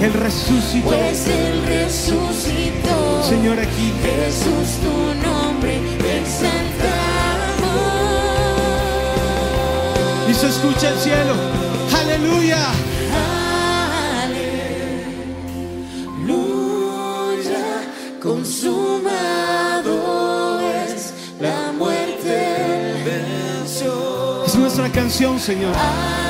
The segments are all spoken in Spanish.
Él resucitó. Pues Él resucitó. Señor, aquí. Jesús, tu nombre exaltamos. Y se escucha el cielo. Aleluya. Aleluya. Consumado es la muerte. Venció. Es nuestra canción, Señor. Ah.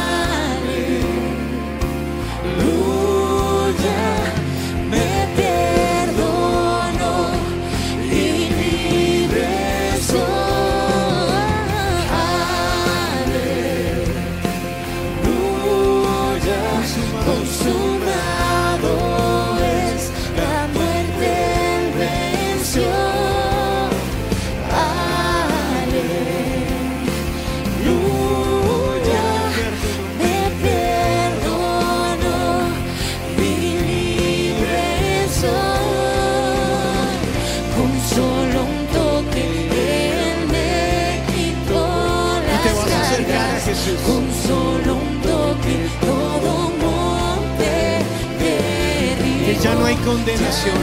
condenación.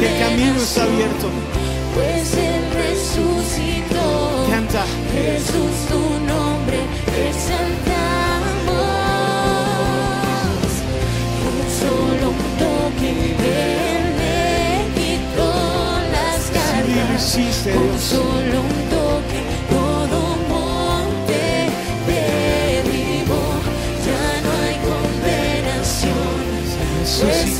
El camino es abierto. Pues Él resucitó. Canta. Jesús, tu nombre exaltamos. Con solo un toque Él me quitó las cargas. Con solo un toque todo monte derribó. Ya no hay condenación. Pues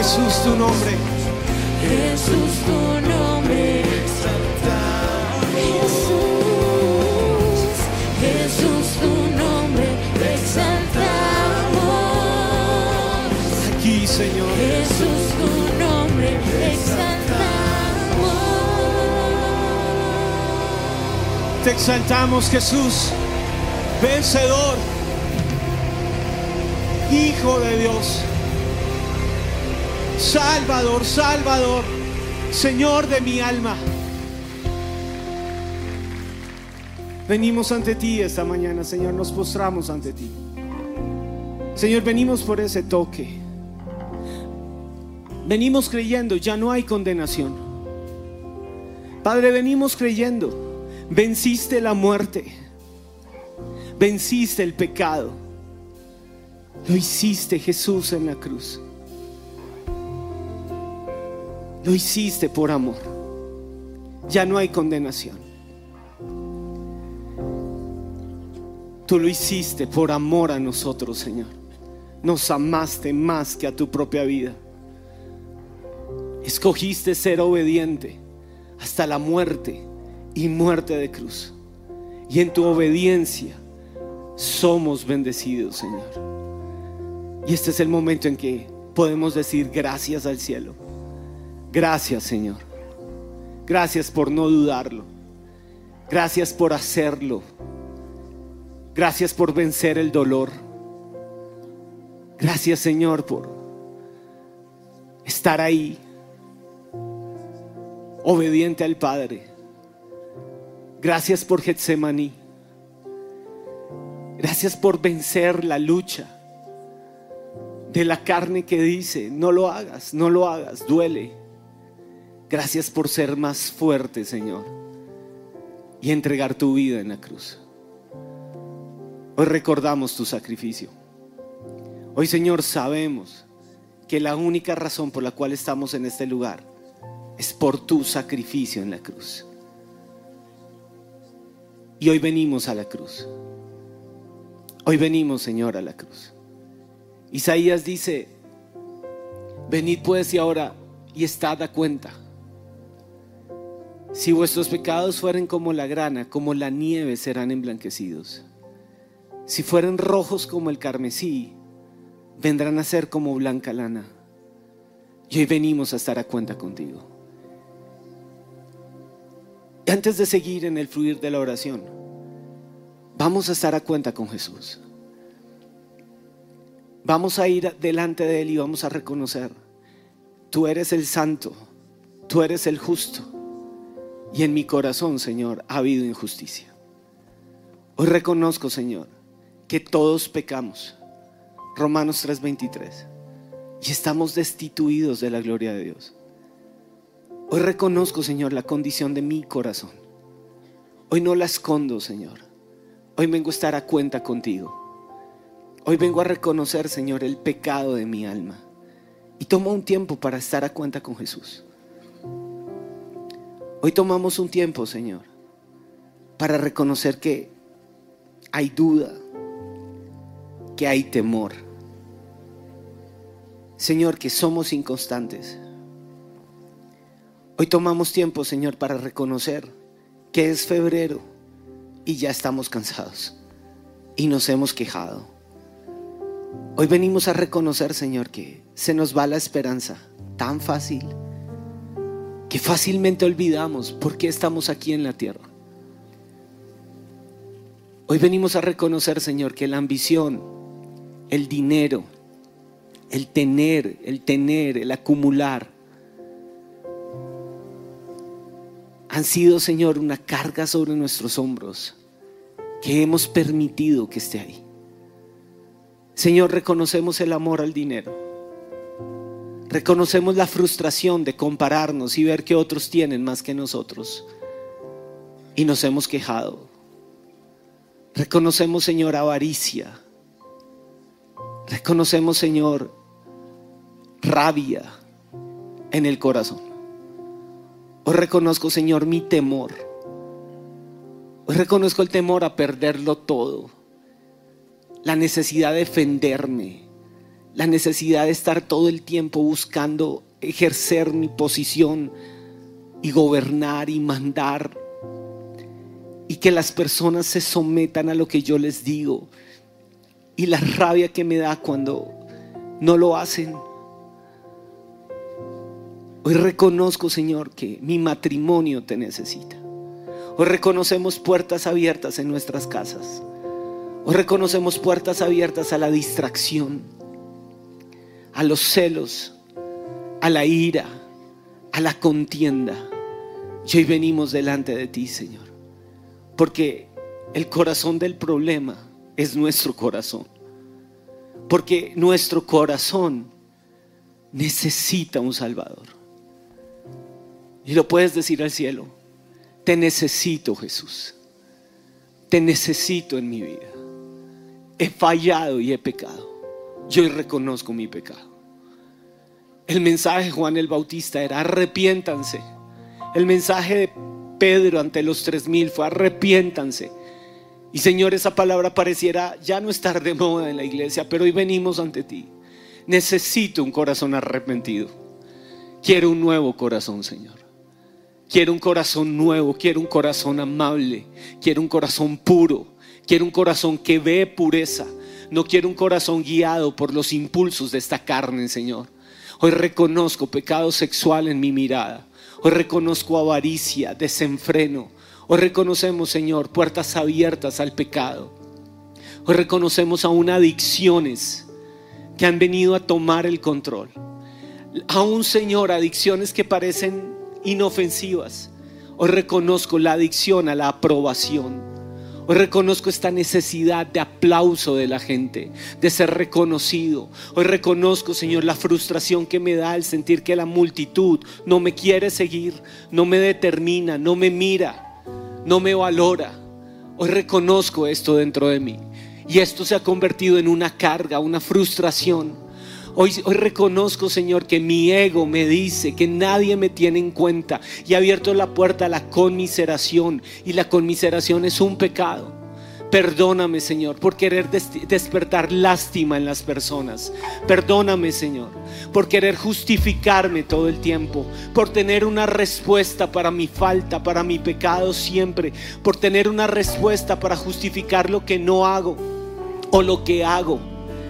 Jesús tu nombre. Jesús tu nombre. Jesús, Jesús tu nombre. Te exaltamos. Aquí, Señor. Jesús tu nombre. Te exaltamos. Te exaltamos, Jesús. Vencedor. Hijo de Dios. Salvador, Salvador. Señor de mi alma. Venimos ante ti esta mañana, Señor. Nos postramos ante ti. Señor, venimos por ese toque. Venimos creyendo, ya no hay condenación. Padre, venimos creyendo, venciste la muerte, venciste el pecado. Lo hiciste Jesús en la cruz. Lo hiciste por amor. Ya no hay condenación. Tú lo hiciste por amor a nosotros, Señor. Nos amaste más que a tu propia vida. Escogiste ser obediente hasta la muerte y muerte de cruz. Y en tu obediencia somos bendecidos, Señor. Y este es el momento en que podemos decir gracias al cielo. Gracias, Señor. Gracias por no dudarlo. Gracias por hacerlo. Gracias por vencer el dolor. Gracias, Señor, por estar ahí, obediente al Padre. Gracias por Getsemaní. Gracias por vencer la lucha de la carne que dice, no lo hagas, no lo hagas, duele. Gracias por ser más fuerte, Señor, y entregar tu vida en la cruz. Hoy recordamos tu sacrificio. Hoy, Señor, sabemos que la única razón por la cual estamos en este lugar es por tu sacrificio en la cruz. Y hoy venimos a la cruz. Hoy venimos, Señor, a la cruz. Isaías dice, venid pues y ahora y estad a cuenta. Si vuestros pecados fueren como la grana, como la nieve serán emblanquecidos. Si fueren rojos como el carmesí, vendrán a ser como blanca lana. Y hoy venimos a estar a cuenta contigo. Y antes de seguir en el fluir de la oración, vamos a estar a cuenta con Jesús. Vamos a ir delante de Él y vamos a reconocer, tú eres el santo, tú eres el justo. Y en mi corazón, Señor, ha habido injusticia. Hoy reconozco, Señor, que todos pecamos. Romanos 3:23. Y estamos destituidos de la gloria de Dios. Hoy reconozco, Señor, la condición de mi corazón. Hoy no la escondo, Señor. Hoy vengo a estar a cuenta contigo. Hoy vengo a reconocer, Señor, el pecado de mi alma. Y tomo un tiempo para estar a cuenta con Jesús. Hoy tomamos un tiempo, Señor, para reconocer que hay duda, que hay temor. Señor, que somos inconstantes. Hoy tomamos tiempo, Señor, para reconocer que es febrero y ya estamos cansados y nos hemos quejado. Hoy venimos a reconocer, Señor, que se nos va la esperanza tan fácil, que fácilmente olvidamos por qué estamos aquí en la tierra. Hoy venimos a reconocer, Señor, que la ambición, el dinero, el tener, el tener, el acumular, han sido, Señor, una carga sobre nuestros hombros que hemos permitido que esté ahí. Señor, reconocemos el amor al dinero. Reconocemos la frustración de compararnos y ver que otros tienen más que nosotros. Y nos hemos quejado. Reconocemos, Señor, avaricia. Reconocemos, Señor, rabia en el corazón. Hoy reconozco, Señor, mi temor. Hoy reconozco el temor a perderlo todo la necesidad de defenderme, la necesidad de estar todo el tiempo buscando ejercer mi posición y gobernar y mandar y que las personas se sometan a lo que yo les digo y la rabia que me da cuando no lo hacen. Hoy reconozco, Señor, que mi matrimonio te necesita. Hoy reconocemos puertas abiertas en nuestras casas. Hoy reconocemos puertas abiertas a la distracción, a los celos, a la ira, a la contienda. Y hoy venimos delante de ti, Señor. Porque el corazón del problema es nuestro corazón. Porque nuestro corazón necesita un Salvador. Y lo puedes decir al cielo. Te necesito, Jesús. Te necesito en mi vida. He fallado y he pecado. Yo reconozco mi pecado. El mensaje de Juan el Bautista era arrepiéntanse. El mensaje de Pedro ante los tres mil fue arrepiéntanse. Y Señor, esa palabra pareciera ya no estar de moda en la iglesia, pero hoy venimos ante ti. Necesito un corazón arrepentido. Quiero un nuevo corazón, Señor. Quiero un corazón nuevo, quiero un corazón amable, quiero un corazón puro, quiero un corazón que ve pureza. No quiero un corazón guiado por los impulsos de esta carne, Señor. Hoy reconozco pecado sexual en mi mirada. Hoy reconozco avaricia, desenfreno. Hoy reconocemos, Señor, puertas abiertas al pecado. Hoy reconocemos aún adicciones que han venido a tomar el control. Aún, Señor, adicciones que parecen inofensivas. Hoy reconozco la adicción a la aprobación. Hoy reconozco esta necesidad de aplauso de la gente, de ser reconocido. Hoy reconozco, Señor, la frustración que me da el sentir que la multitud no me quiere seguir, no me determina, no me mira, no me valora. Hoy reconozco esto dentro de mí. Y esto se ha convertido en una carga, una frustración. Hoy, reconozco, Señor, que mi ego me dice que nadie me tiene en cuenta y ha abierto la puerta a la conmiseración y la conmiseración es un pecado. Perdóname, Señor, por querer despertar lástima en las personas. Perdóname, Señor, por querer justificarme todo el tiempo, por tener una respuesta para mi falta, para mi pecado siempre, por tener una respuesta para justificar lo que no hago o lo que hago,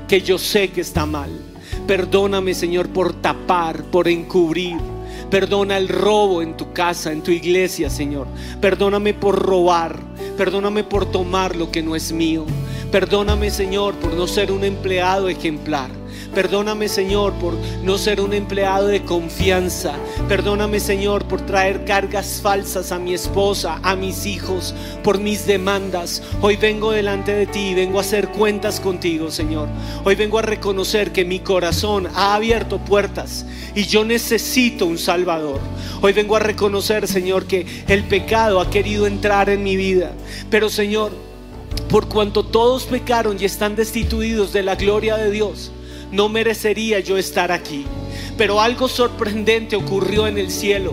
que yo sé que está mal. Perdóname, Señor, por tapar, por encubrir. Perdona el robo en tu casa, en tu iglesia, Señor. Perdóname por robar. Perdóname por tomar lo que no es mío. Perdóname, Señor, por no ser un empleado ejemplar. Perdóname, Señor, por no ser un empleado de confianza. Perdóname, Señor, por traer cargas falsas a mi esposa, a mis hijos, por mis demandas. Hoy vengo delante de ti y vengo a hacer cuentas contigo, Señor. Hoy vengo a reconocer que mi corazón ha abierto puertas y yo necesito un Salvador. Hoy vengo a reconocer, Señor, que el pecado ha querido entrar en mi vida. Pero, Señor, por cuanto todos pecaron y están destituidos de la gloria de Dios, no merecería yo estar aquí. Pero algo sorprendente ocurrió en el cielo,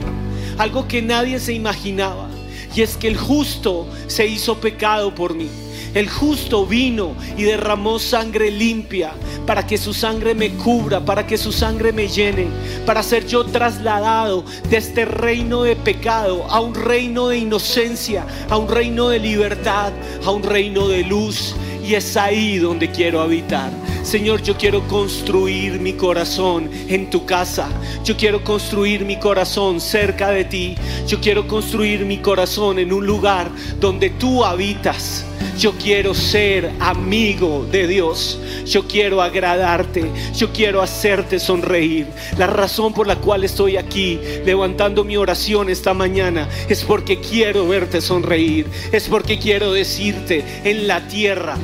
algo que nadie se imaginaba, y es que el justo se hizo pecado por mí. El justo vino y derramó sangre limpia para que su sangre me cubra, para que su sangre me llene, para ser yo trasladado de este reino de pecado a un reino de inocencia, a un reino de libertad, a un reino de luz. Y es ahí donde quiero habitar. Señor, yo quiero construir mi corazón en tu casa. Yo quiero construir mi corazón cerca de ti. Yo quiero construir mi corazón en un lugar donde tú habitas. Yo quiero ser amigo de Dios. Yo quiero agradarte. Yo quiero hacerte sonreír. La razón por la cual estoy aquí levantando mi oración esta mañana es porque quiero verte sonreír. Es porque quiero decirte en la tierra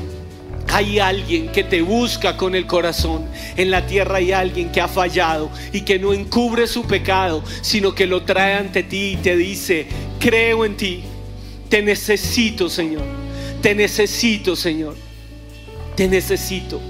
hay alguien que te busca con el corazón. En la tierra hay alguien que ha fallado y que no encubre su pecado, sino que lo trae ante ti y te dice, creo en ti. Te necesito, Señor. Te necesito, Señor. Te necesito.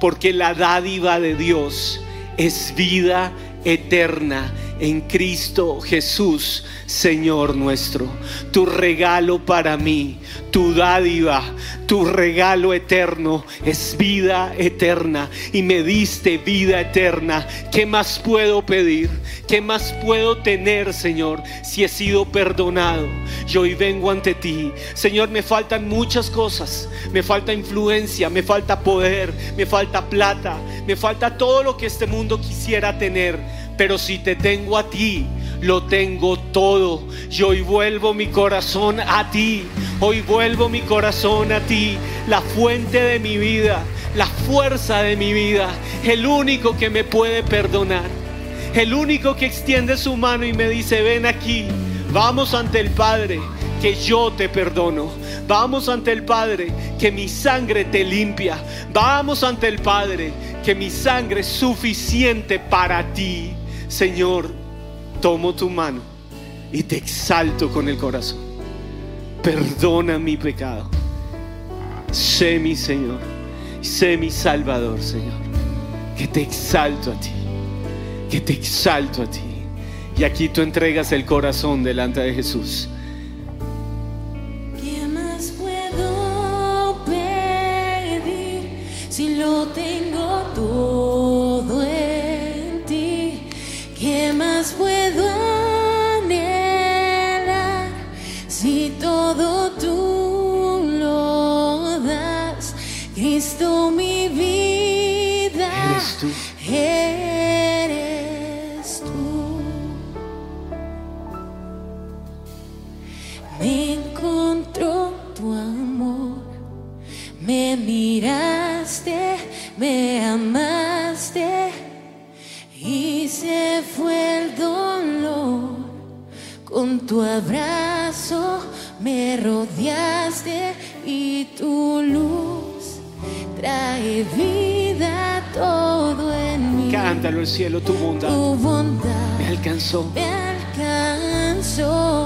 Porque la dádiva de Dios es vida eterna en Cristo Jesús, Señor nuestro. Tu regalo para mí, tu dádiva, tu regalo eterno es vida eterna y me diste vida eterna. ¿Qué más puedo pedir? ¿Qué más puedo tener, Señor, si he sido perdonado? Yo hoy vengo ante ti. Señor, me faltan muchas cosas. Me falta influencia, me falta poder, me falta plata, me falta todo lo que este mundo quisiera tener pero si te tengo a ti, lo tengo todo. Yo hoy vuelvo mi corazón a ti. Hoy vuelvo mi corazón a ti, la fuente de mi vida, la fuerza de mi vida, el único que me puede perdonar, el único que extiende su mano y me dice, ven aquí, vamos ante el Padre, que yo te perdono. Vamos ante el Padre, que mi sangre te limpia. Vamos ante el Padre, que mi sangre es suficiente para ti. Señor, tomo tu mano y te exalto con el corazón. Perdona mi pecado. Sé mi Señor, sé mi Salvador, Señor. Que te exalto a ti, que te exalto a ti. Y aquí tú entregas el corazón delante de Jesús. ¿Qué más puedo pedir si lo tengo puedo el cielo, tu bondad Tu bondad me alcanzó. me alcanzó.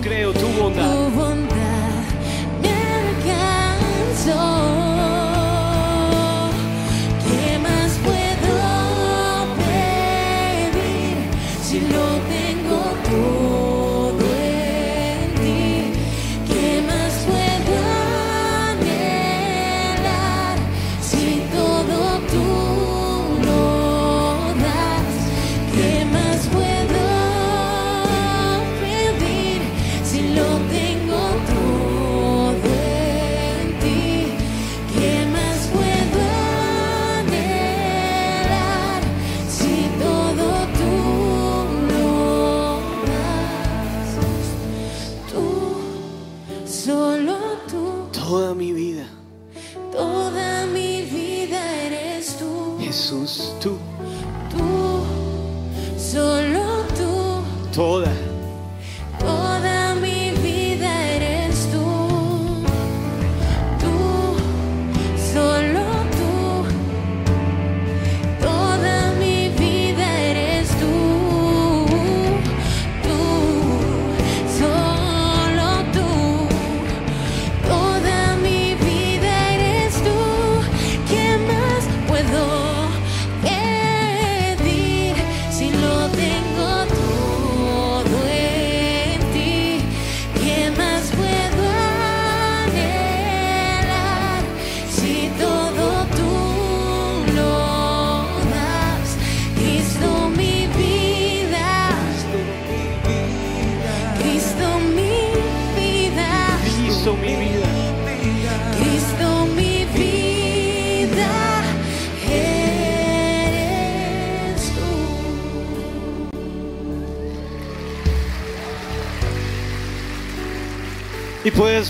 Yo lo creo, tu bondad. Tu bondad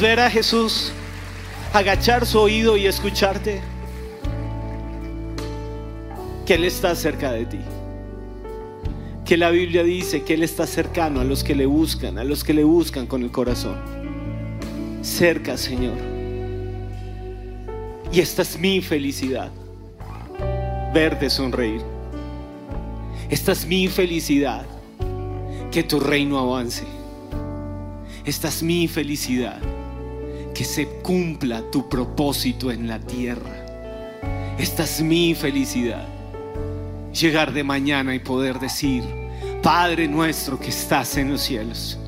Ver a Jesús agachar su oído y escucharte. Que Él está cerca de ti. Que la Biblia dice que Él está cercano a los que le buscan, a los que le buscan con el corazón. Cerca, Señor. Y esta es mi felicidad. Verte sonreír. Esta es mi felicidad. Que tu reino avance. Esta es mi felicidad. Que se cumpla tu propósito en la tierra. Esta es mi felicidad. Llegar de mañana y poder decir, Padre nuestro que estás en los cielos,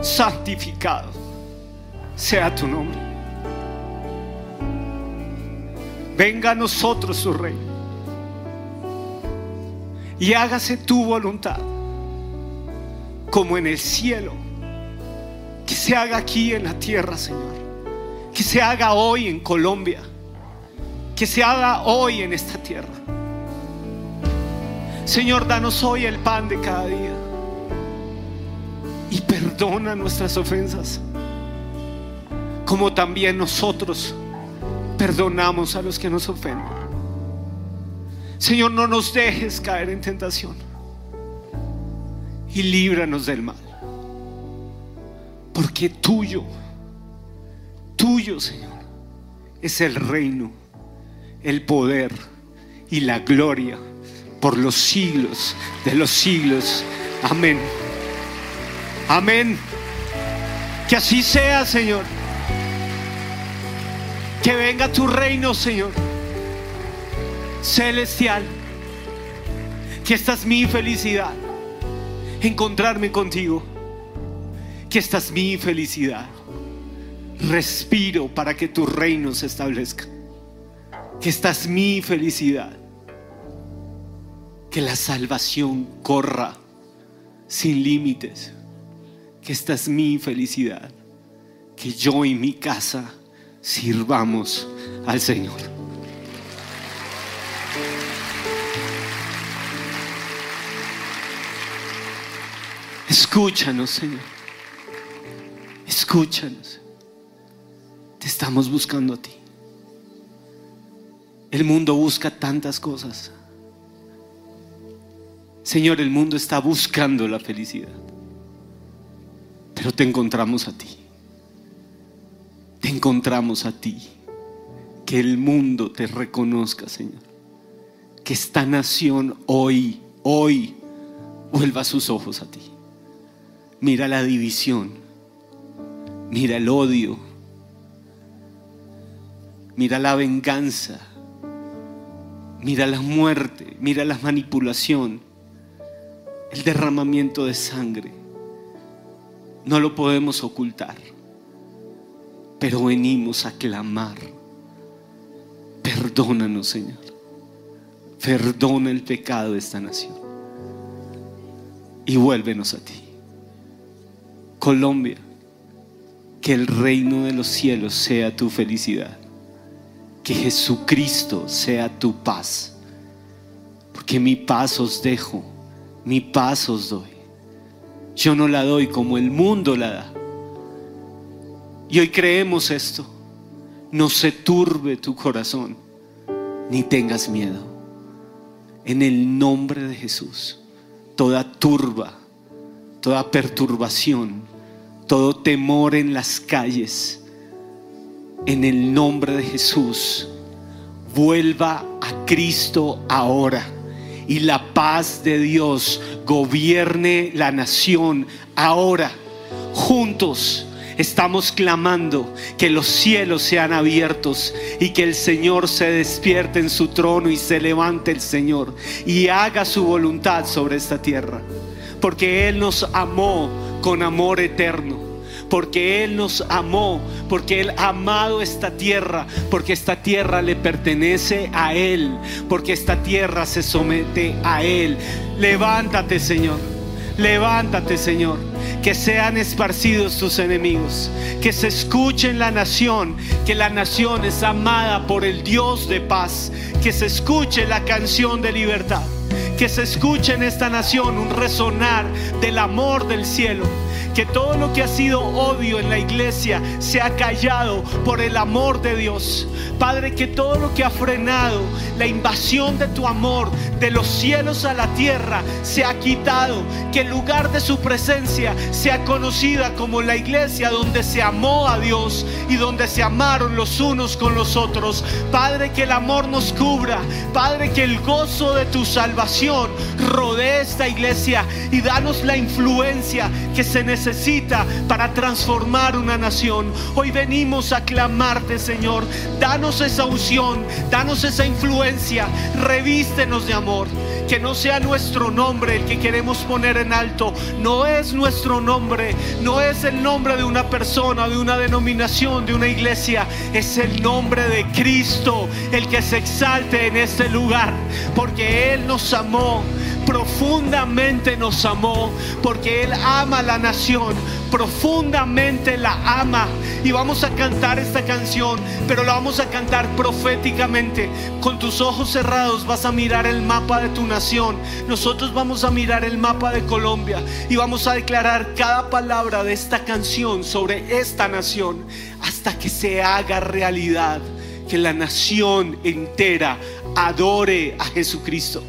santificado sea tu nombre. Venga a nosotros su reino y hágase tu voluntad como en el cielo. Que se haga aquí en la tierra, Señor. Que se haga hoy en Colombia. Que se haga hoy en esta tierra. Señor, danos hoy el pan de cada día. Y perdona nuestras ofensas. Como también nosotros perdonamos a los que nos ofenden. Señor, no nos dejes caer en tentación. Y líbranos del mal. Porque tuyo, tuyo, Señor, es el reino, el poder y la gloria por los siglos de los siglos. Amén. Amén. Que así sea, Señor. Que venga tu reino, Señor. Celestial. Que esta es mi felicidad. Encontrarme contigo. Que esta es mi felicidad. Respiro para que tu reino se establezca. Que esta es mi felicidad. Que la salvación corra sin límites. Que esta es mi felicidad. Que yo y mi casa sirvamos al Señor. Escúchanos, Señor. Escúchanos. Te estamos buscando a ti. El mundo busca tantas cosas. Señor, el mundo está buscando la felicidad. Pero te encontramos a ti. Te encontramos a ti. Que el mundo te reconozca, Señor. Que esta nación hoy, hoy, vuelva sus ojos a ti. Mira la división. Mira el odio. Mira la venganza. Mira la muerte. Mira la manipulación. El derramamiento de sangre. No lo podemos ocultar. Pero venimos a clamar. Perdónanos, Señor. Perdona el pecado de esta nación. Y vuélvenos a ti. Colombia, que el reino de los cielos sea tu felicidad. Que Jesucristo sea tu paz. Porque mi paz os dejo, mi paz os doy. Yo no la doy como el mundo la da. Y hoy creemos esto. No se turbe tu corazón, ni tengas miedo. En el nombre de Jesús, toda turba, toda perturbación, todo temor en las calles, en el nombre de Jesús, vuelva a Cristo ahora y la paz de Dios gobierne la nación ahora. Juntos estamos clamando que los cielos sean abiertos y que el Señor se despierte en su trono y se levante el Señor y haga su voluntad sobre esta tierra. Porque Él nos amó con amor eterno porque Él nos amó, porque Él ha amado esta tierra, porque esta tierra le pertenece a Él, porque esta tierra se somete a Él. Levántate, Señor. Levántate, Señor. Que sean esparcidos tus enemigos. Que se escuche en la nación que la nación es amada por el Dios de paz. Que se escuche la canción de libertad que se escuche en esta nación un resonar del amor del cielo. Que todo lo que ha sido odio en la iglesia sea callado por el amor de Dios. Padre, que todo lo que ha frenado la invasión de tu amor de los cielos a la tierra sea quitado. Que el lugar de su presencia sea conocida como la iglesia donde se amó a Dios y donde se amaron los unos con los otros. Padre, que el amor nos cubra. Padre, que el gozo de tu salvación rodee esta iglesia y danos la influencia que se necesita para transformar una nación. Hoy venimos a clamarte, Señor. Danos esa unción, danos esa influencia, revístenos de amor. Que no sea nuestro nombre el que queremos poner en alto. No es nuestro nombre, no es el nombre de una persona, de una denominación, de una iglesia. Es el nombre de Cristo el que se exalte en este lugar. Porque Él nos amó profundamente nos amó, porque Él ama la nación, profundamente la ama. Y vamos a cantar esta canción, pero la vamos a cantar proféticamente. Con tus ojos cerrados vas a mirar el mapa de tu nación. Nosotros vamos a mirar el mapa de Colombia y vamos a declarar cada palabra de esta canción sobre esta nación hasta que se haga realidad. Que la nación entera adore a Jesucristo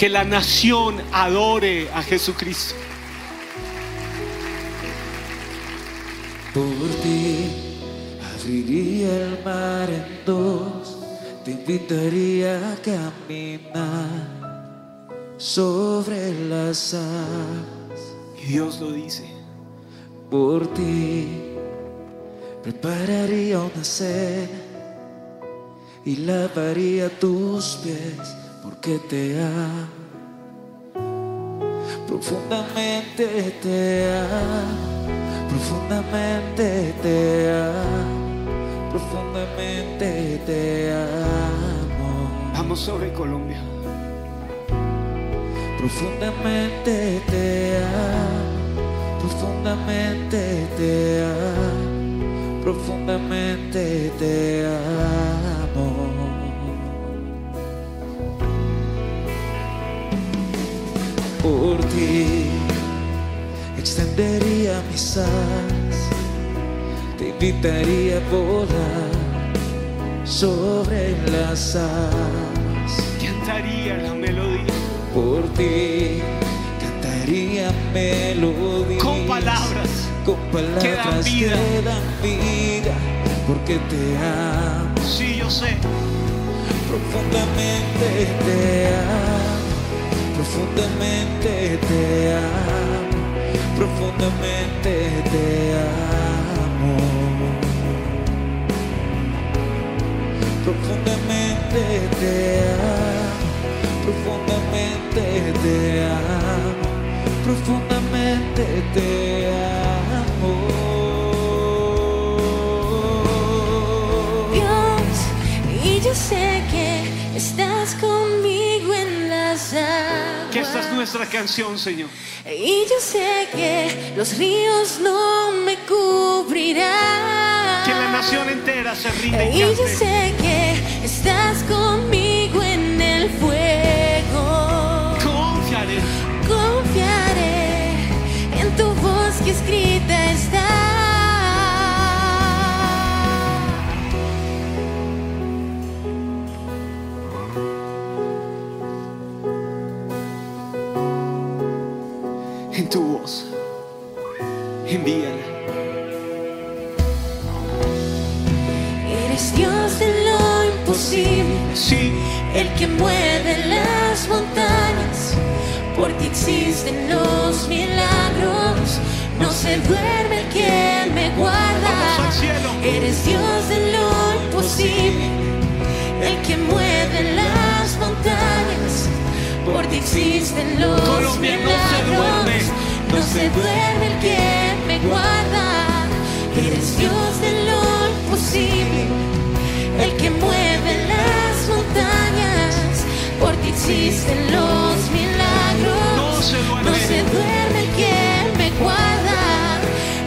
que la nación adore a Jesucristo. Por ti abriría el mar en dos, te invitaría a caminar sobre las aguas. Y Dios lo dice. Por ti prepararía una cena y lavaría tus pies porque te amo, profundamente te amo, profundamente te amo, profundamente te amo. Vamos sobre Colombia. Profundamente te amo, profundamente te amo, profundamente te amo. por ti. Extendería mis alas, te invitaría a volar sobre las alas. Cantaría la melodía. Por ti, cantaría melodías. Con palabras. Con palabras que dan vida. que dan vida, porque te amo. Sí, yo sé. Profundamente te amo profundamente te amo, profundamente te amo. Profundamente te amo, profundamente te amo, profundamente te amo. Nuestra canción, Señor. Y yo sé que los ríos no me cubrirán. Que la nación entera se rinda y Y yo sé que estás conmigo en el fuego. Confiaré. Confiaré en tu voz que escrita el que mueve las montañas. Por ti existen los milagros. No se duerme el que me guarda. Eres Dios de lo imposible, el que mueve las montañas. Por ti existen los Colombia no se milagros. No se duerme el que me guarda. Eres Dios de lo imposible, el que mueve las montañas. Existen los milagros. No se duerme. No se duerme el que me guarda.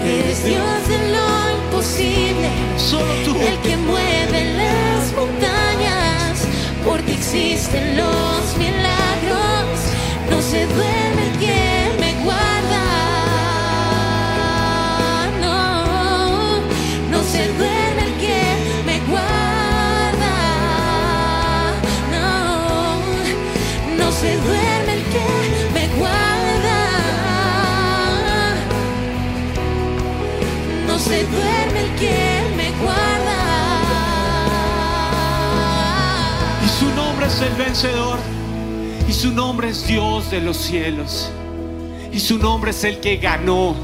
Eres Dios de lo imposible. solo tú. El que mueve las montañas, por ti existen los milagros. se duerme el vencedor. Y su nombre es Dios de los cielos. Y su nombre es el que ganó.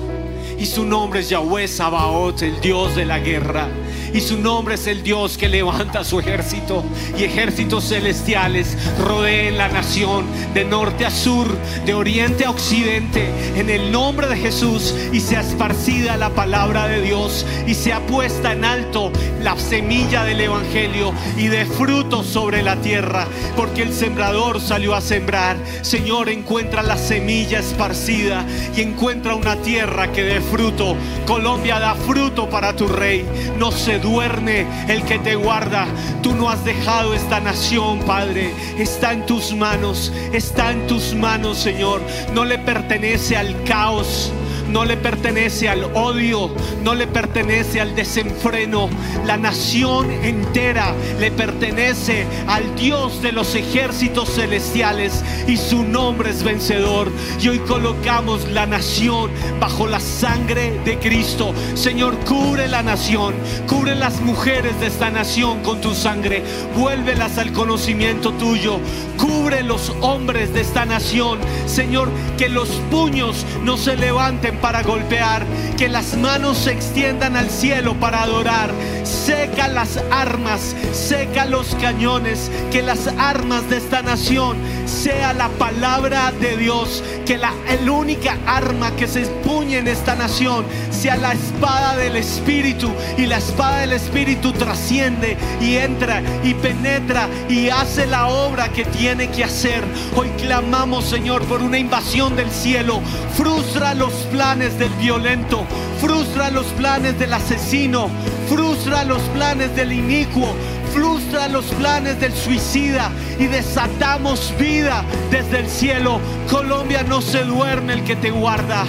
Y su nombre es Yahweh Sabaoth, el Dios de la guerra. Y su nombre es el Dios que levanta su ejército. Y ejércitos celestiales rodeen la nación de norte a sur, de oriente a occidente. En el nombre de Jesús. Y sea esparcida la palabra de Dios. Y sea puesta en alto la semilla del Evangelio. Y de fruto sobre la tierra. Porque el sembrador salió a sembrar. Señor, encuentra la semilla esparcida. Y encuentra una tierra que dé fruto. Colombia da fruto para tu rey. No se duerme el que te guarda. Tú no has dejado esta nación, Padre. Está en tus manos. Está en tus manos, Señor. No le pertenece al caos. No le pertenece al odio, no le pertenece al desenfreno. La nación entera le pertenece al Dios de los ejércitos celestiales y su nombre es vencedor. Y hoy colocamos la nación bajo la sangre de Cristo. Señor, cubre la nación, cubre las mujeres de esta nación con tu sangre. Vuélvelas al conocimiento tuyo. Cubre los hombres de esta nación. Señor, que los puños no se levanten para golpear, que las manos se extiendan al cielo para adorar. Seca las armas, seca los cañones, que las armas de esta nación sea la palabra de Dios, que la el única arma que se empuñe en esta nación sea la espada del Espíritu y la espada del Espíritu trasciende y entra y penetra y hace la obra que tiene que hacer. Hoy clamamos, Señor, por una invasión del cielo. Frustra los planes del violento, frustra los planes del asesino, frustra los planes del inicuo, frustra los planes del suicida y desatamos vida desde el cielo. Colombia no se duerme el que te guarda.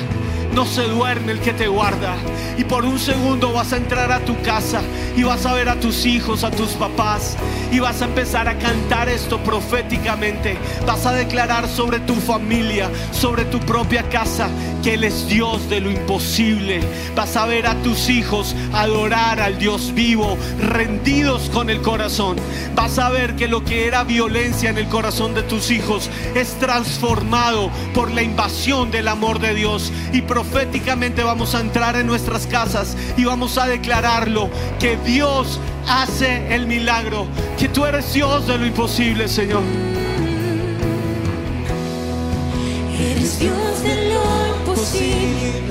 No se duerme el que te guarda. Y por un segundo vas a entrar a tu casa y vas a ver a tus hijos, a tus papás. Y vas a empezar a cantar esto proféticamente. Vas a declarar sobre tu familia, sobre tu propia casa, que Él es Dios de lo imposible. Vas a ver a tus hijos adorar al Dios vivo, rendidos con el corazón. Vas a ver que lo que era violencia en el corazón de tus hijos es transformado por la invasión del amor de Dios. Y proféticamente vamos a entrar en nuestras casas y vamos a declararlo, que Dios hace el milagro, que tú eres Dios de lo imposible, Señor. Eres Dios de lo imposible,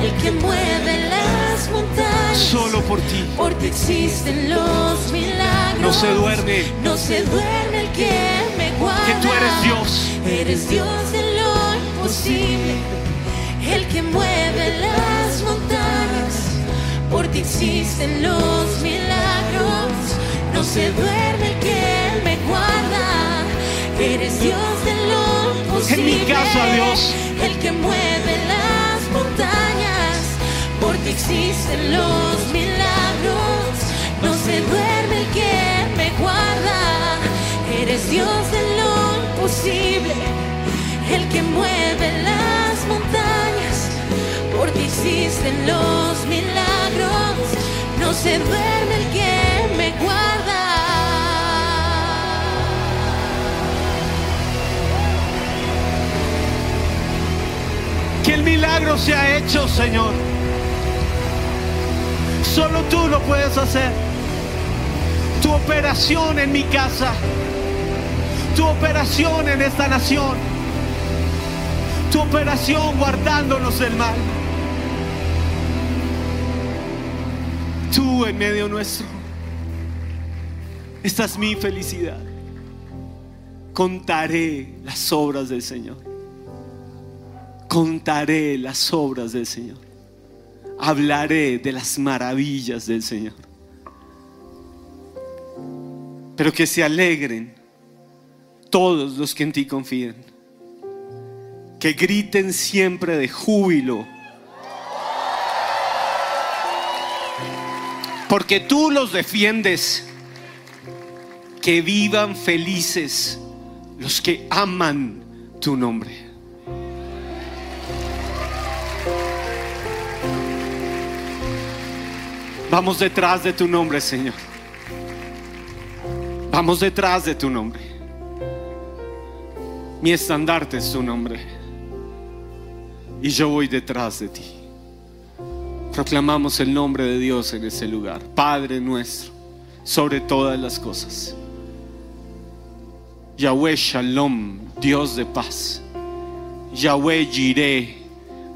el que mueve las montañas. Solo por ti. Por ti existen los milagros. No se duerme. No se duerme el que me guarda. Que tú eres Dios. Eres Dios de lo imposible, el que mueve las montañas. Por ti existen los milagros. No se duerme el que me guarda. Eres Dios de lo imposible. En mi casa, Dios. El que mueve las montañas. Por ti existen los milagros. No se duerme el que me guarda. Eres Dios de lo imposible. Existen los milagros. No se duerme el que me guarda. Que el milagro se ha hecho, Señor. Solo tú lo puedes hacer. Tu operación en mi casa. Tu operación en esta nación. Tu operación guardándonos del mal. Tú en medio nuestro. Esta es mi felicidad. Contaré las obras del Señor contaré las obras del Señor. Hablaré de las maravillas del Señor. Pero que se alegren todos los que en ti confían. que griten siempre de júbilo. Porque tú los defiendes. Que vivan felices los que aman tu nombre. Vamos detrás de tu nombre, Señor. Vamos detrás de tu nombre. Mi estandarte es tu nombre. Y yo voy detrás de ti. Proclamamos el nombre de Dios en ese lugar. Padre nuestro, sobre todas las cosas. Yahweh Shalom, Dios de paz. Yahweh Jireh,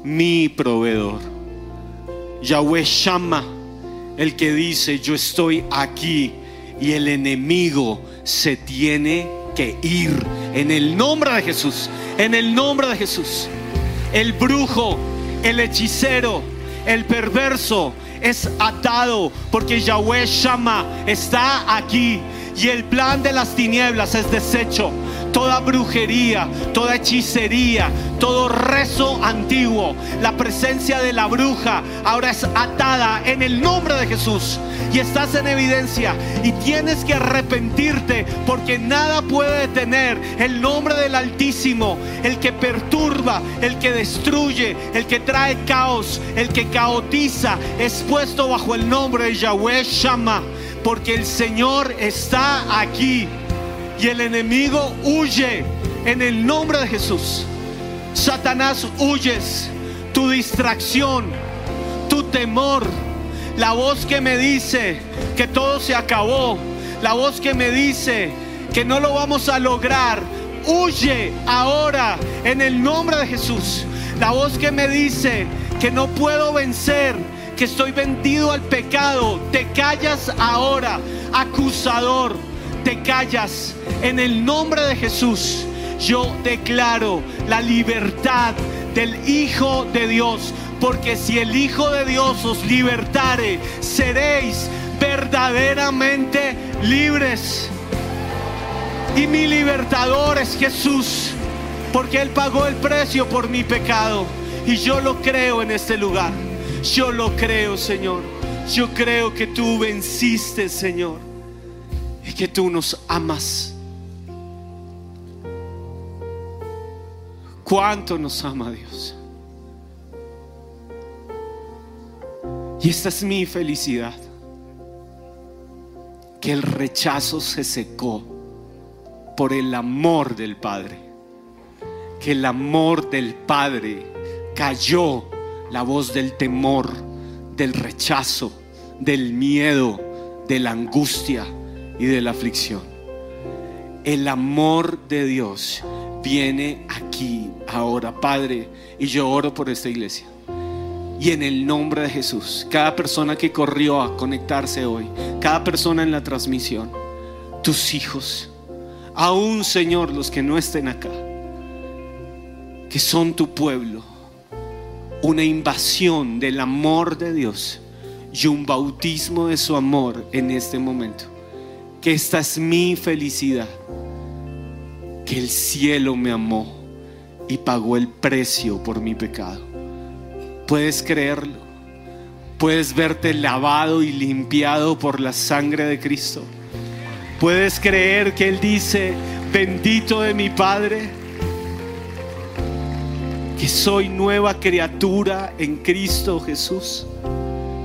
mi proveedor. Yahweh Shama, el que dice, yo estoy aquí y el enemigo se tiene que ir. En el nombre de Jesús, en el nombre de Jesús. El brujo, el hechicero, el perverso es atado porque Yahweh Shama está aquí y el plan de las tinieblas es deshecho. Toda brujería, toda hechicería, todo rezo antiguo, la presencia de la bruja ahora es atada en el nombre de Jesús. Y estás en evidencia y tienes que arrepentirte porque nada puede detener el nombre del Altísimo, el que perturba, el que destruye, el que trae caos, el que caotiza, es puesto bajo el nombre de Yahweh Shama porque el Señor está aquí y el enemigo huye en el nombre de Jesús. Satanás huyes, tu distracción, tu temor, la voz que me dice que todo se acabó, la voz que me dice que no lo vamos a lograr, huye ahora en el nombre de Jesús. La voz que me dice que no puedo vencer, que estoy vendido al pecado, te callas ahora, acusador, te callas en el nombre de Jesús. Yo declaro la libertad del Hijo de Dios, porque si el Hijo de Dios os libertare, seréis verdaderamente libres. Y mi libertador es Jesús, porque Él pagó el precio por mi pecado. Y yo lo creo en este lugar. Yo lo creo, Señor. Yo creo que tú venciste, Señor. Y que tú nos amas. ¿Cuánto nos ama Dios? Y esta es mi felicidad. Que el rechazo se secó por el amor del Padre. Que el amor del Padre cayó la voz del temor, del rechazo, del miedo, de la angustia y de la aflicción. El amor de Dios viene aquí ahora, Padre, y yo oro por esta iglesia. Y en el nombre de Jesús, cada persona que corrió a conectarse hoy, cada persona en la transmisión, tus hijos, aún Señor los que no estén acá, que son tu pueblo, una invasión del amor de Dios y un bautismo de su amor en este momento. Que esta es mi felicidad, que el cielo me amó y pagó el precio por mi pecado. ¿Puedes creerlo? ¿Puedes verte lavado y limpiado por la sangre de Cristo? ¿Puedes creer que Él dice, bendito de mi Padre? que soy nueva criatura en Cristo Jesús,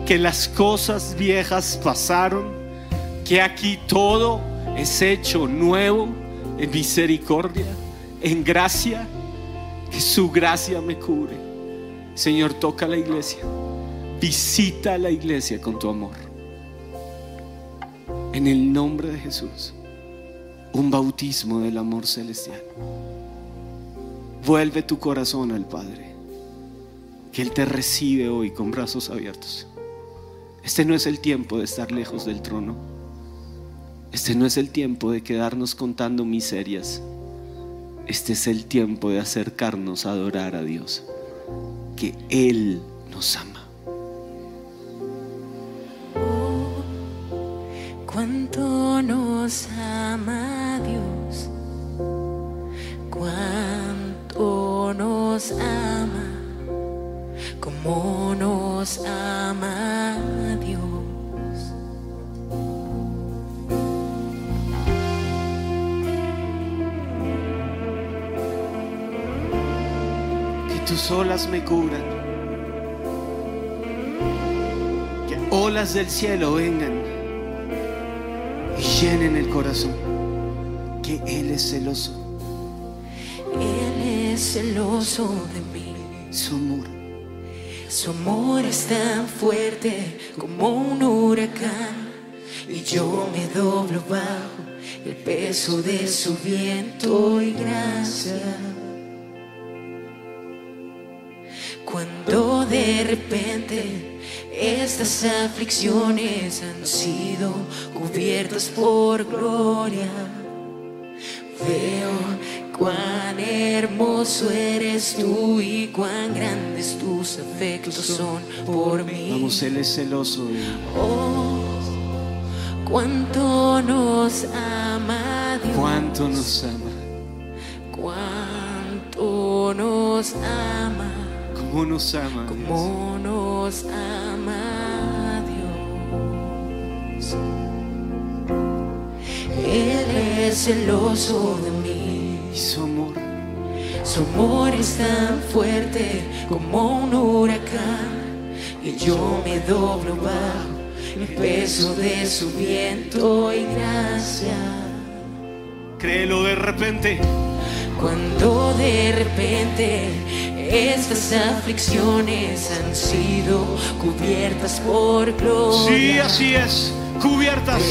que las cosas viejas pasaron, que aquí todo es hecho nuevo en misericordia, en gracia, que su gracia me cubre. Señor, toca la iglesia, visita la iglesia con tu amor. En el nombre de Jesús, un bautismo del amor celestial. Vuelve tu corazón al Padre. Que Él te recibe hoy con brazos abiertos. Este no es el tiempo de estar lejos del trono. Este no es el tiempo de quedarnos contando miserias. Este es el tiempo de acercarnos a adorar a Dios. Que Él nos ama. Del cielo vengan y llenen el corazón. Que Él es celoso. Él es celoso de mí. Su amor Su amor es tan fuerte como un huracán y yo me doblo bajo el peso de su viento y gracia. Estas aflicciones han sido cubiertas por gloria, veo cuán hermoso eres tú y cuán grandes tus afectos son por mí. Vamos, Él es celoso. Oh, cuánto nos ama Dios. Cuánto nos ama. Cuánto nos ama. Cómo nos ama. Dios. Cómo nos ama celoso de mí. Y su amor. Su amor es tan fuerte como un huracán y yo me doblo bajo el peso de su viento y gracia. Créelo de repente. Cuando de repente estas aflicciones han sido cubiertas por gloria. Sí, así es. Cubiertas.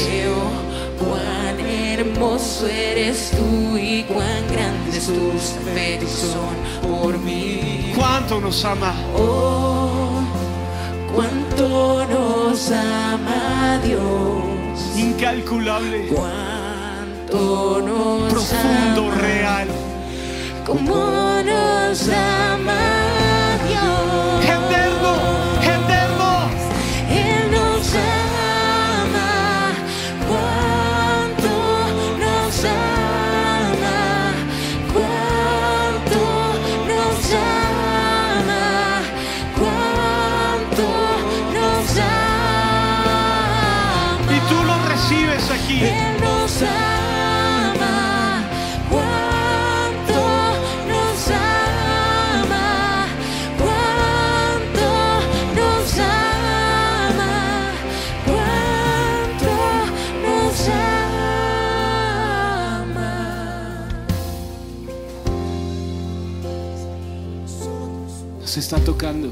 Cuán hermoso eres tú y cuán grandes tus afectos son por mí. Cuánto nos ama. Oh, cuánto nos ama Dios. Incalculable. Cuánto nos Profundo, ama. real. Cómo nos ama está tocando.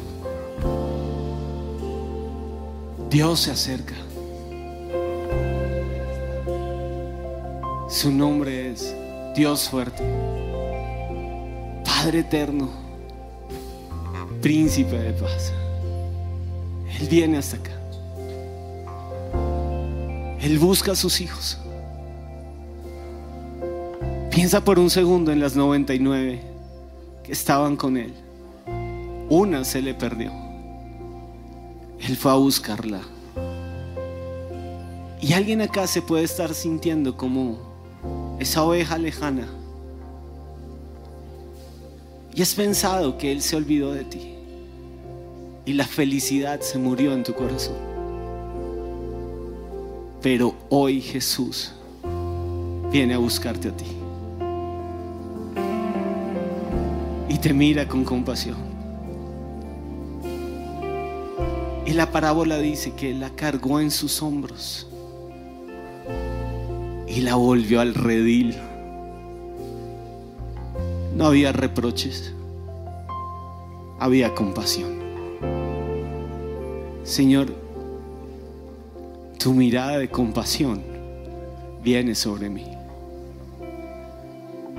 Dios se acerca. Su nombre es Dios fuerte, Padre eterno, Príncipe de paz. Él viene hasta acá. Él busca a sus hijos. Piensa por un segundo en las 99 que estaban con Él. Una se le perdió. Él fue a buscarla. Y alguien acá se puede estar sintiendo como esa oveja lejana. Y has pensado que Él se olvidó de ti. Y la felicidad se murió en tu corazón. Pero hoy Jesús viene a buscarte a ti. Y te mira con compasión. Y la parábola dice que la cargó en sus hombros y la volvió al redil. No había reproches, había compasión. Señor, tu mirada de compasión viene sobre mí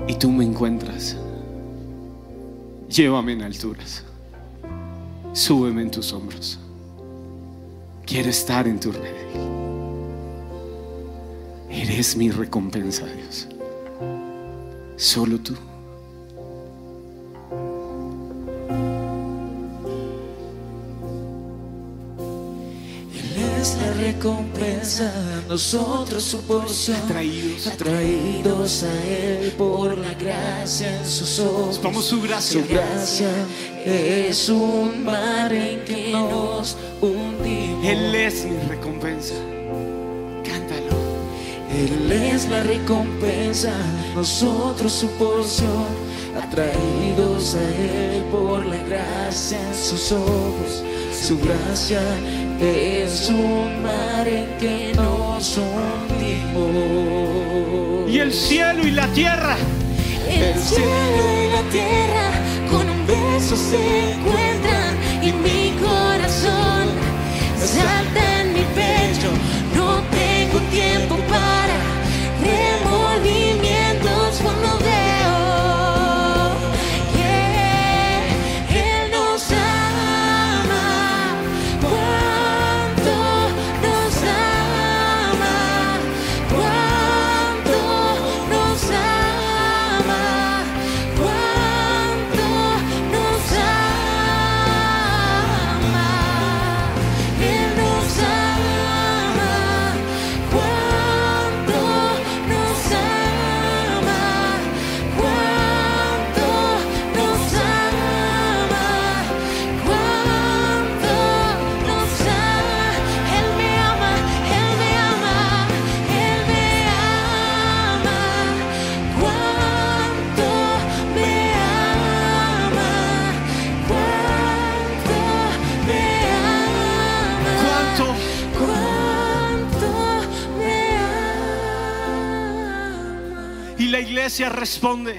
y tú me encuentras. Llévame en alturas, súbeme en tus hombros. Quiero estar en tu redil. Eres mi recompensa, Dios. Solo tú. Recompensa, nosotros su porción. Atraídos. Atraídos a Él por la gracia en sus ojos. Vamos su gracia. Su gracia es un mar en que nos hundimos. Él es mi recompensa. Cántalo. Él es la recompensa, nosotros su porción, atraídos a Él por la gracia en sus ojos. Su gracia es un mar en que nos hundimos. Y el cielo y la tierra El cielo y la tierra con un beso se encuentran y mi corazón salta en mi pecho. No tengo tiempo para remordimientos responde,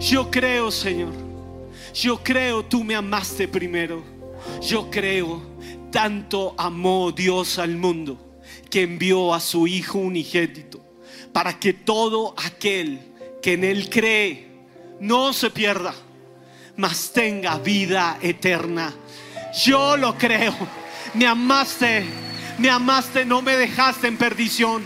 yo creo Señor, yo creo tú me amaste primero, yo creo tanto amó Dios al mundo que envió a su Hijo unigénito para que todo aquel que en Él cree no se pierda, mas tenga vida eterna. Yo lo creo, me amaste, me amaste, no me dejaste en perdición,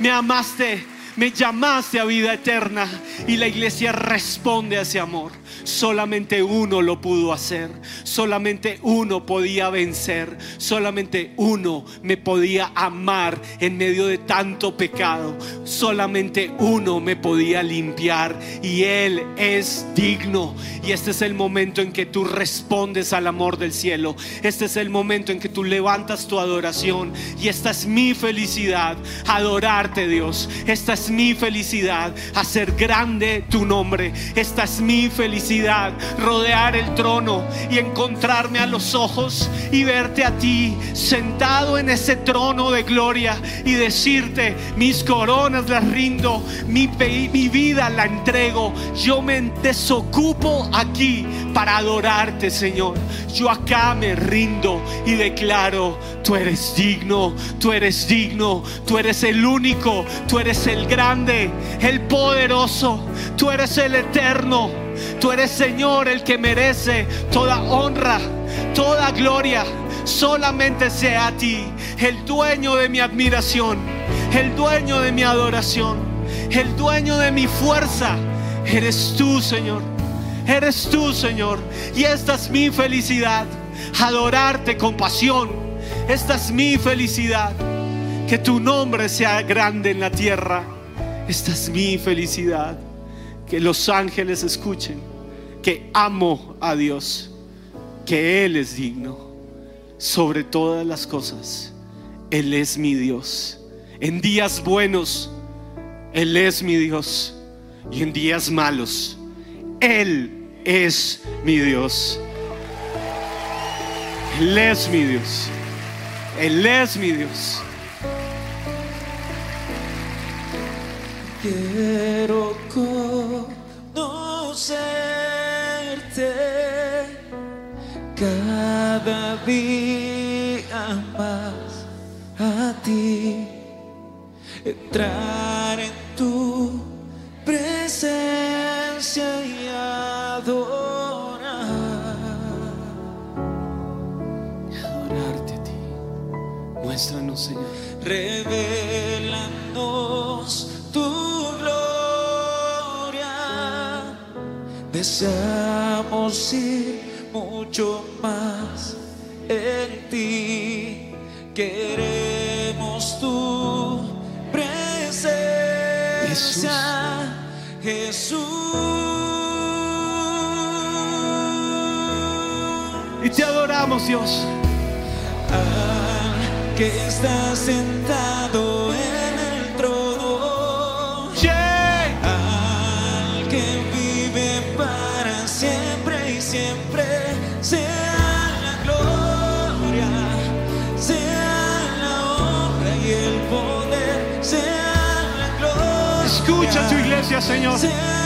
me amaste, me llamaste a vida eterna y la iglesia responde a ese amor. Solamente uno lo pudo hacer, solamente uno podía vencer, solamente uno me podía amar en medio de tanto pecado, solamente uno me podía limpiar y Él es digno. Y este es el momento en que tú respondes al amor del cielo, este es el momento en que tú levantas tu adoración y esta es mi felicidad, adorarte Dios, esta es mi felicidad, hacer grande tu nombre, esta es mi felicidad, rodear el trono y encontrarme a los ojos y verte a ti sentado en ese trono de gloria y decirte, mis coronas las rindo, mi, mi vida la entrego, yo me desocupo aquí para adorarte Señor, yo acá me rindo y declaro, tú eres digno, tú eres digno, tú eres el único, tú eres el grande, el poderoso, tú eres el eterno, tú eres Señor el que merece toda honra, toda gloria, solamente sea a ti, el dueño de mi admiración, el dueño de mi adoración, el dueño de mi fuerza, eres tú Señor. Eres tú, Señor. Y esta es mi felicidad. Adorarte con pasión. Esta es mi felicidad. Que tu nombre sea grande en la tierra. Esta es mi felicidad. Que los ángeles escuchen. Que amo a Dios. Que Él es digno. Sobre todas las cosas. Él es mi Dios. En días buenos. Él es mi Dios. Y en días malos. Él es mi Dios. Él es mi Dios. Él es mi Dios. Quiero conocerte cada día más a ti, entrar en tu presencia y adorar. Adorarte a ti. Muéstranos, Señor. Deseamos ir mucho más en ti. Queremos tu presencia, Jesús. Y te adoramos, Dios. Al que está sentado iglesia, Señor.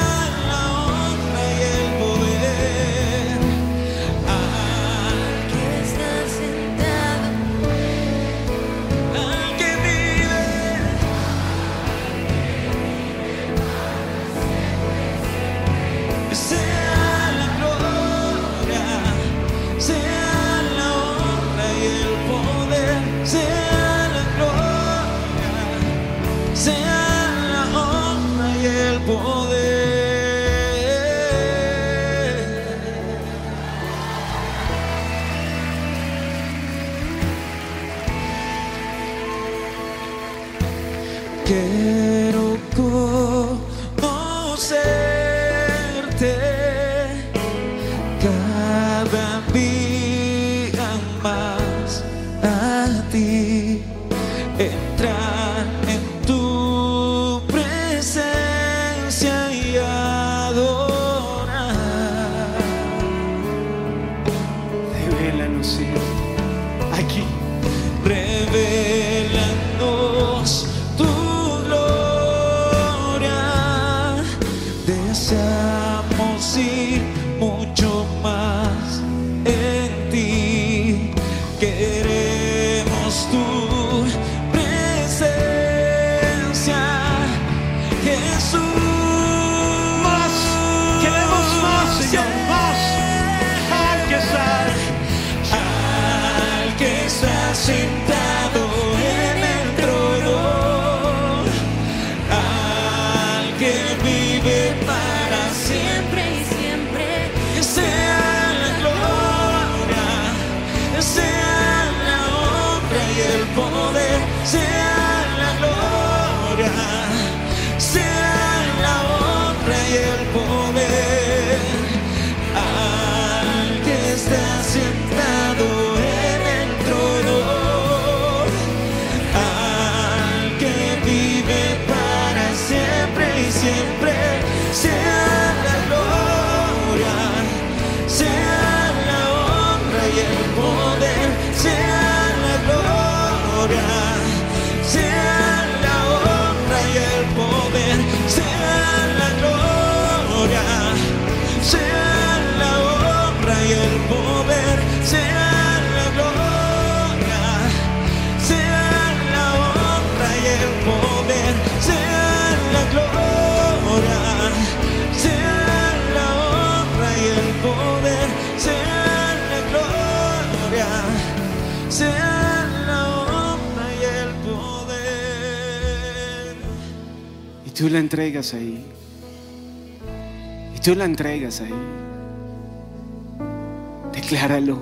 Tú la entregas ahí. Y tú la entregas ahí. Decláralo.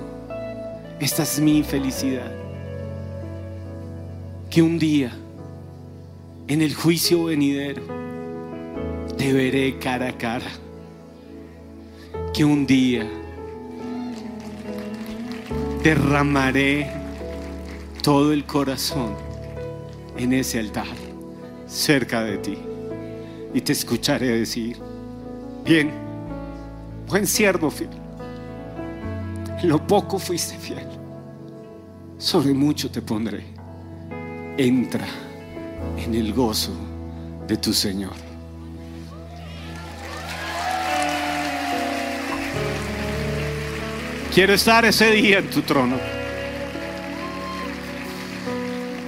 Esta es mi felicidad. Que un día, en el juicio venidero, te veré cara a cara. Que un día derramaré todo el corazón en ese altar, cerca de ti. Y te escucharé decir, bien, buen siervo fiel. Lo poco fuiste fiel. Sobre mucho te pondré. Entra en el gozo de tu Señor. Quiero estar ese día en tu trono.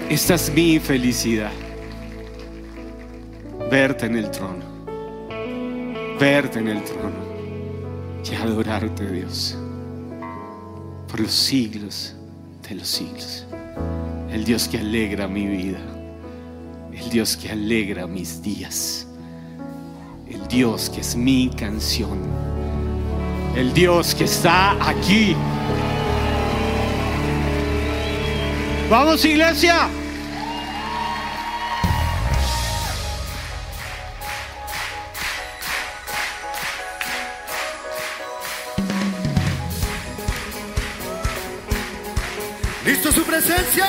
Esta es mi felicidad. Verte en el trono. Verte en el trono. Y adorarte, Dios. Por los siglos de los siglos. El Dios que alegra mi vida. El Dios que alegra mis días. El Dios que es mi canción. El Dios que está aquí. Vamos iglesia. ¿Listo su presencia?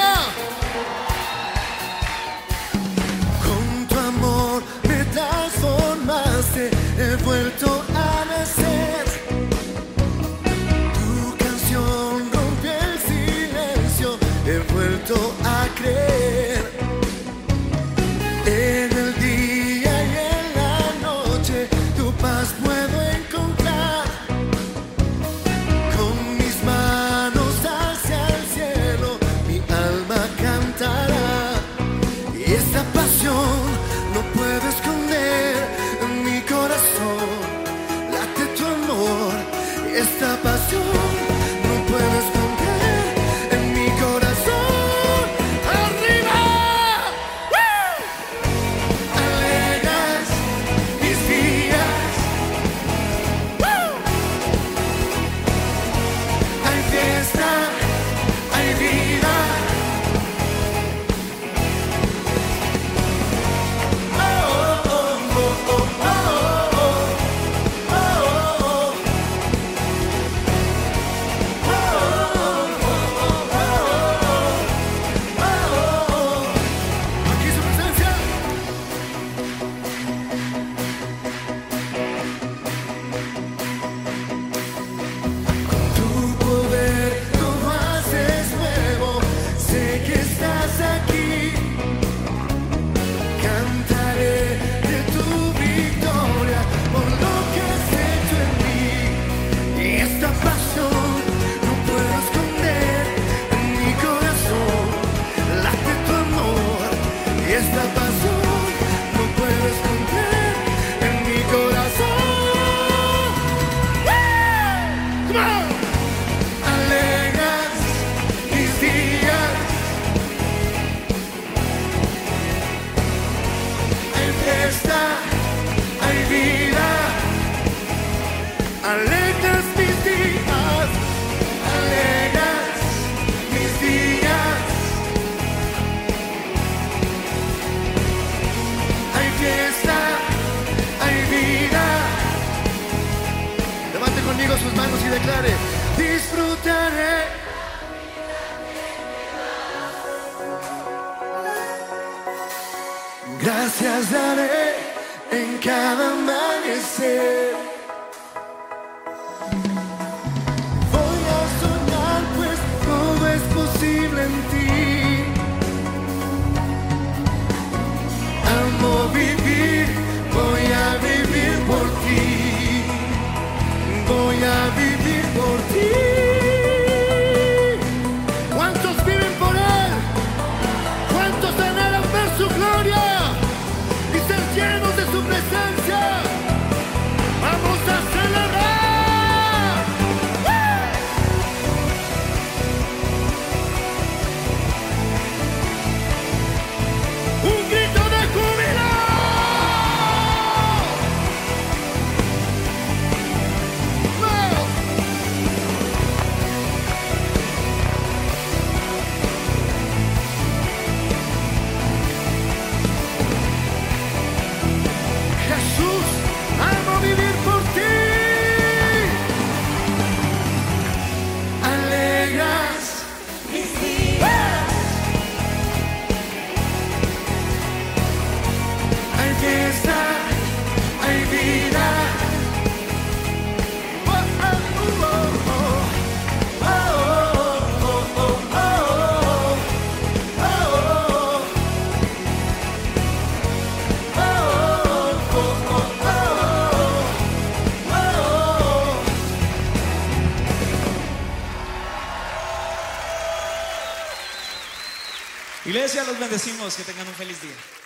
Iglesia, los bendecimos, que tengan un feliz día.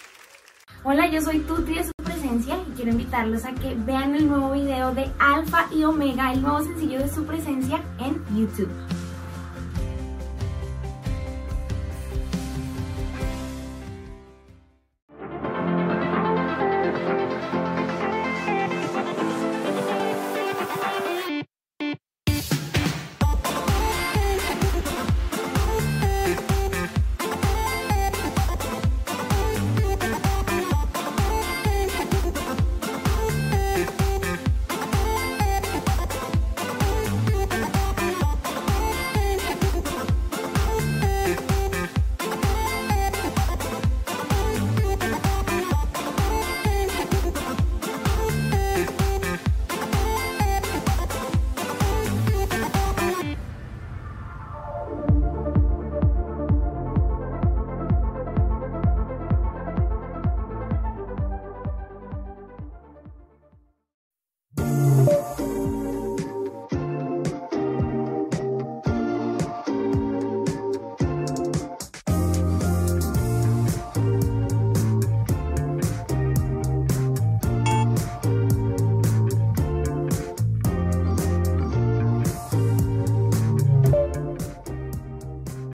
Hola, yo soy Tutri de su presencia y quiero invitarlos a que vean el nuevo video de Alfa y Omega, el nuevo sencillo de su presencia en YouTube.